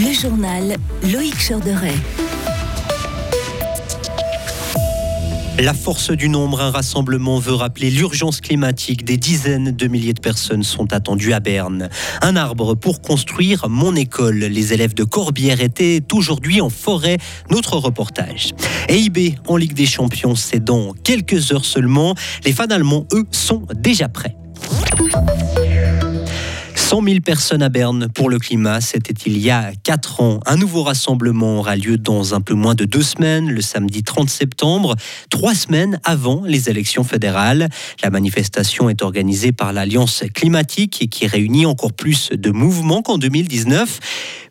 Le journal Loïc Chorderet. La force du nombre, un rassemblement veut rappeler l'urgence climatique. Des dizaines de milliers de personnes sont attendues à Berne. Un arbre pour construire mon école. Les élèves de Corbière étaient aujourd'hui en forêt. Notre reportage. EIB en Ligue des Champions, c'est dans quelques heures seulement. Les fans allemands, eux, sont déjà prêts. 100 000 personnes à Berne pour le climat, c'était il y a 4 ans. Un nouveau rassemblement aura lieu dans un peu moins de deux semaines, le samedi 30 septembre, trois semaines avant les élections fédérales. La manifestation est organisée par l'Alliance climatique qui réunit encore plus de mouvements qu'en 2019.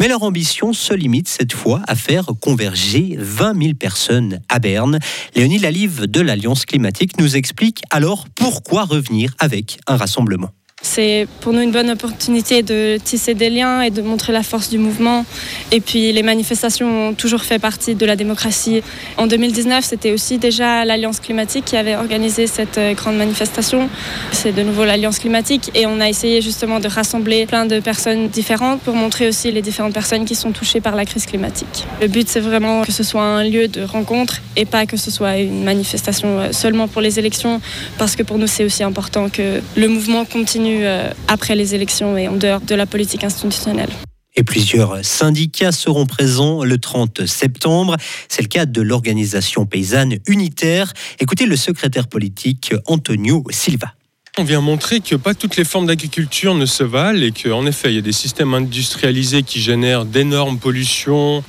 Mais leur ambition se limite cette fois à faire converger 20 000 personnes à Berne. Léonie Lalive de l'Alliance climatique nous explique alors pourquoi revenir avec un rassemblement. C'est pour nous une bonne opportunité de tisser des liens et de montrer la force du mouvement. Et puis les manifestations ont toujours fait partie de la démocratie. En 2019, c'était aussi déjà l'Alliance climatique qui avait organisé cette euh, grande manifestation. C'est de nouveau l'Alliance climatique et on a essayé justement de rassembler plein de personnes différentes pour montrer aussi les différentes personnes qui sont touchées par la crise climatique. Le but, c'est vraiment que ce soit un lieu de rencontre et pas que ce soit une manifestation euh, seulement pour les élections parce que pour nous, c'est aussi important que le mouvement continue euh, après les élections et en dehors de la politique institutionnelle. Et plusieurs syndicats seront présents le 30 septembre. C'est le cas de l'organisation paysanne unitaire. Écoutez le secrétaire politique Antonio Silva. On vient montrer que pas toutes les formes d'agriculture ne se valent et qu'en effet, il y a des systèmes industrialisés qui génèrent d'énormes pollutions,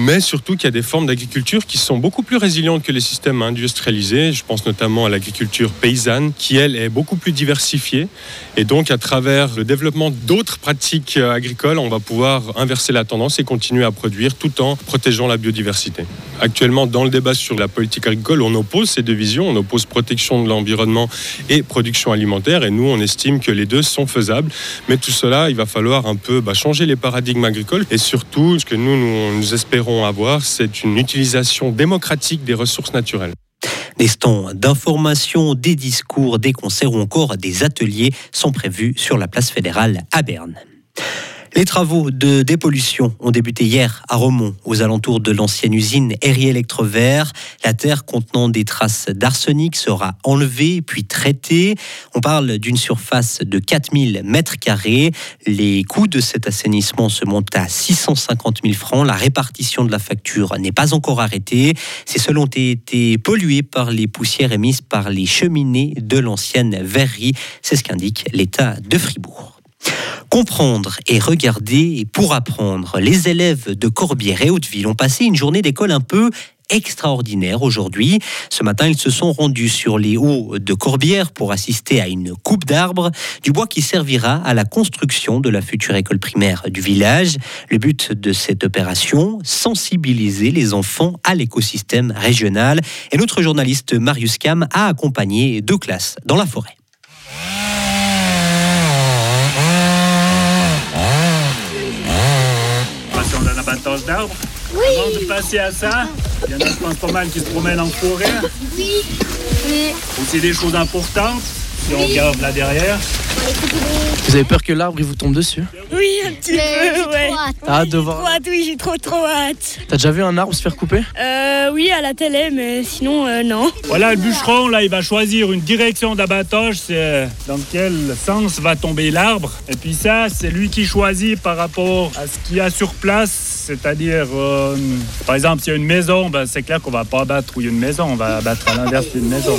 mais surtout qu'il y a des formes d'agriculture qui sont beaucoup plus résilientes que les systèmes industrialisés. Je pense notamment à l'agriculture paysanne, qui elle est beaucoup plus diversifiée. Et donc, à travers le développement d'autres pratiques agricoles, on va pouvoir inverser la tendance et continuer à produire tout en protégeant la biodiversité. Actuellement, dans le débat sur la politique agricole, on oppose ces deux visions. On oppose protection de l'environnement et production alimentaire. Et nous, on estime que les deux sont faisables. Mais tout cela, il va falloir un peu bah, changer les paradigmes agricoles. Et surtout, ce que nous, espérons avoir, c'est une utilisation démocratique des ressources naturelles. Des stands d'information, des discours, des concerts ou encore des ateliers sont prévus sur la place fédérale à Berne. Les travaux de dépollution ont débuté hier à Romont, aux alentours de l'ancienne usine Herrier Electrovert. La terre contenant des traces d'arsenic sera enlevée puis traitée. On parle d'une surface de 4000 mètres carrés. Les coûts de cet assainissement se montent à 650 000 francs. La répartition de la facture n'est pas encore arrêtée. Ces sols ont été pollués par les poussières émises par les cheminées de l'ancienne verrerie. C'est ce qu'indique l'État de Fribourg. Comprendre et regarder pour apprendre. Les élèves de Corbière et Hauteville ont passé une journée d'école un peu extraordinaire aujourd'hui. Ce matin, ils se sont rendus sur les hauts de Corbière pour assister à une coupe d'arbres, du bois qui servira à la construction de la future école primaire du village. Le but de cette opération, sensibiliser les enfants à l'écosystème régional. Et notre journaliste Marius Cam a accompagné deux classes dans la forêt. Abattage d'arbres. Oui. Avant de passer à ça, il y en a, je pense, pas mal qui se promènent en forêt. Oui. oui. Aussi des choses importantes, si on regarde là derrière. Vous avez peur que l'arbre il vous tombe dessus Oui, un petit peu, ouais. T'as hâte de voir Oui, j'ai trop trop hâte. T'as déjà vu un arbre se faire couper Euh, oui, à la télé, mais sinon, euh, non. Voilà, le bûcheron, là, il va choisir une direction d'abattage, c'est euh, dans quel sens va tomber l'arbre. Et puis ça, c'est lui qui choisit par rapport à ce qu'il y a sur place, c'est-à-dire, euh, par exemple, s'il y a une maison, ben, c'est clair qu'on va pas abattre où il y a une maison, on va abattre à l'inverse d'une maison.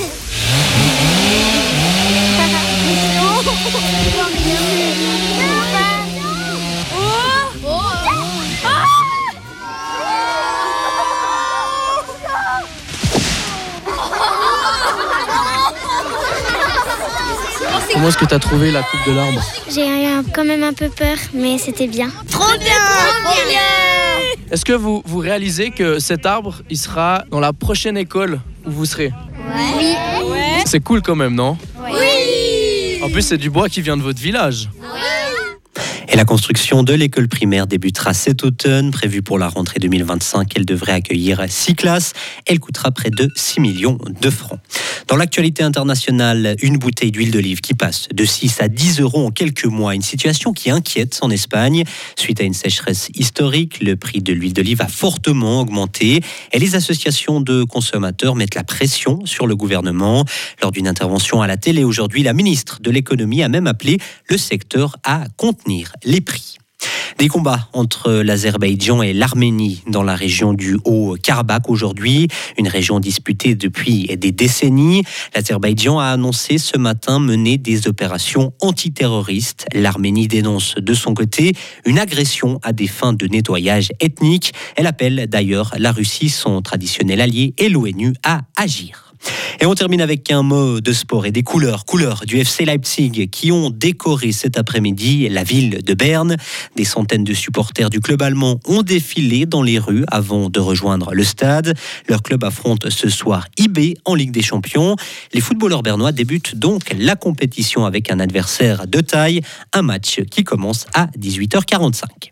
Comment est-ce que t'as trouvé la coupe de l'arbre J'ai eu quand même un peu peur, mais c'était bien. Trop bien, trop bien. Est-ce que vous, vous réalisez que cet arbre, il sera dans la prochaine école où vous serez Oui. Ouais. C'est cool quand même, non Oui. En plus, c'est du bois qui vient de votre village. Et la construction de l'école primaire débutera cet automne, prévue pour la rentrée 2025. Elle devrait accueillir six classes. Elle coûtera près de 6 millions de francs. Dans l'actualité internationale, une bouteille d'huile d'olive qui passe de 6 à 10 euros en quelques mois. Une situation qui inquiète en Espagne. Suite à une sécheresse historique, le prix de l'huile d'olive a fortement augmenté et les associations de consommateurs mettent la pression sur le gouvernement. Lors d'une intervention à la télé aujourd'hui, la ministre de l'économie a même appelé le secteur à contenir les prix. Des combats entre l'Azerbaïdjan et l'Arménie dans la région du Haut-Karabakh aujourd'hui, une région disputée depuis des décennies. L'Azerbaïdjan a annoncé ce matin mener des opérations antiterroristes. L'Arménie dénonce de son côté une agression à des fins de nettoyage ethnique. Elle appelle d'ailleurs la Russie, son traditionnel allié, et l'ONU à agir. Et on termine avec un mot de sport et des couleurs, couleurs du FC Leipzig qui ont décoré cet après-midi la ville de Berne. Des centaines de supporters du club allemand ont défilé dans les rues avant de rejoindre le stade. Leur club affronte ce soir IB en Ligue des Champions. Les footballeurs bernois débutent donc la compétition avec un adversaire de taille, un match qui commence à 18h45.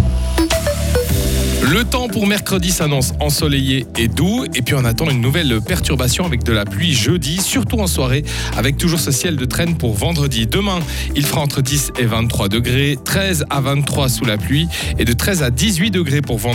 le temps pour mercredi s'annonce ensoleillé et doux. Et puis on attend une nouvelle perturbation avec de la pluie jeudi, surtout en soirée, avec toujours ce ciel de traîne pour vendredi. Demain, il fera entre 10 et 23 degrés, 13 à 23 sous la pluie et de 13 à 18 degrés pour vendredi.